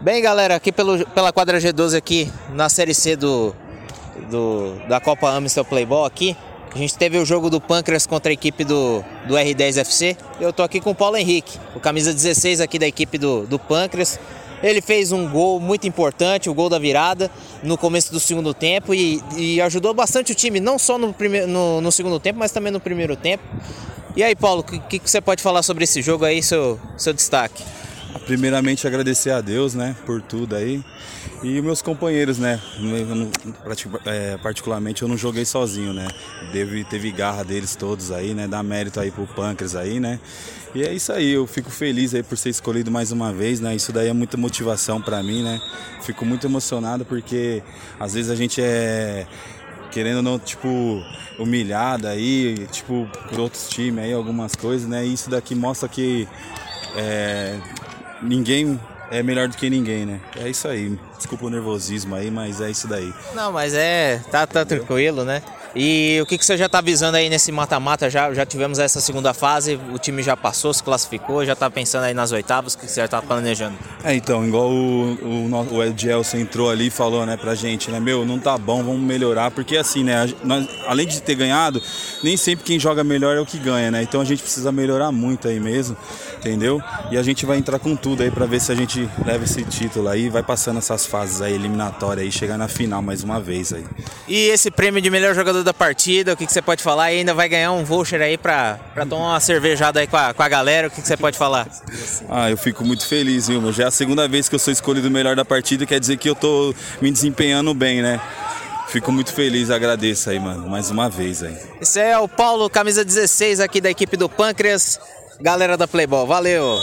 Bem, galera, aqui pelo, pela quadra G12 aqui na Série C do, do da Copa Amstel Playball aqui, a gente teve o jogo do Pâncreas contra a equipe do, do R10 FC. Eu tô aqui com o Paulo Henrique, o camisa 16 aqui da equipe do, do Pâncreas. Ele fez um gol muito importante, o gol da virada, no começo do segundo tempo e, e ajudou bastante o time, não só no, no, no, segundo tempo, mas também no primeiro tempo. E aí, Paulo, o que, que, você pode falar sobre esse jogo aí, seu, seu destaque? Primeiramente agradecer a Deus, né, por tudo aí. E meus companheiros, né? É, particularmente eu não joguei sozinho, né? Teve, teve garra deles todos aí, né? Dá mérito aí pro Pâncreas aí, né? E é isso aí, eu fico feliz aí por ser escolhido mais uma vez, né? Isso daí é muita motivação para mim, né? Fico muito emocionado porque às vezes a gente é querendo não, tipo, humilhado aí, tipo, por outros times aí, algumas coisas, né? E isso daqui mostra que é, ninguém é melhor do que ninguém, né? É isso aí. Desculpa o nervosismo aí, mas é isso daí. Não, mas é. Tá, tá tranquilo, né? E o que, que você já está avisando aí nesse mata-mata? Já, já tivemos essa segunda fase, o time já passou, se classificou, já está pensando aí nas oitavas, o que você já está planejando? É, então, igual o, o, o Edielson entrou ali e falou, né, pra gente, né, meu, não tá bom, vamos melhorar, porque assim, né, nós, além de ter ganhado, nem sempre quem joga melhor é o que ganha, né, então a gente precisa melhorar muito aí mesmo, entendeu? E a gente vai entrar com tudo aí para ver se a gente leva esse título aí, vai passando essas fases aí eliminatórias aí, chegar na final mais uma vez aí. E esse prêmio de melhor jogador da partida, o que, que você pode falar? E ainda vai ganhar um voucher aí para tomar uma cervejada aí com a, com a galera, o que, que você pode falar? Ah, eu fico muito feliz, viu? Já é a segunda vez que eu sou escolhido o melhor da partida, quer dizer que eu tô me desempenhando bem, né? Fico muito feliz, agradeço aí, mano, mais uma vez aí. Esse é o Paulo, camisa 16 aqui da equipe do Pâncreas, galera da Playboy. Valeu!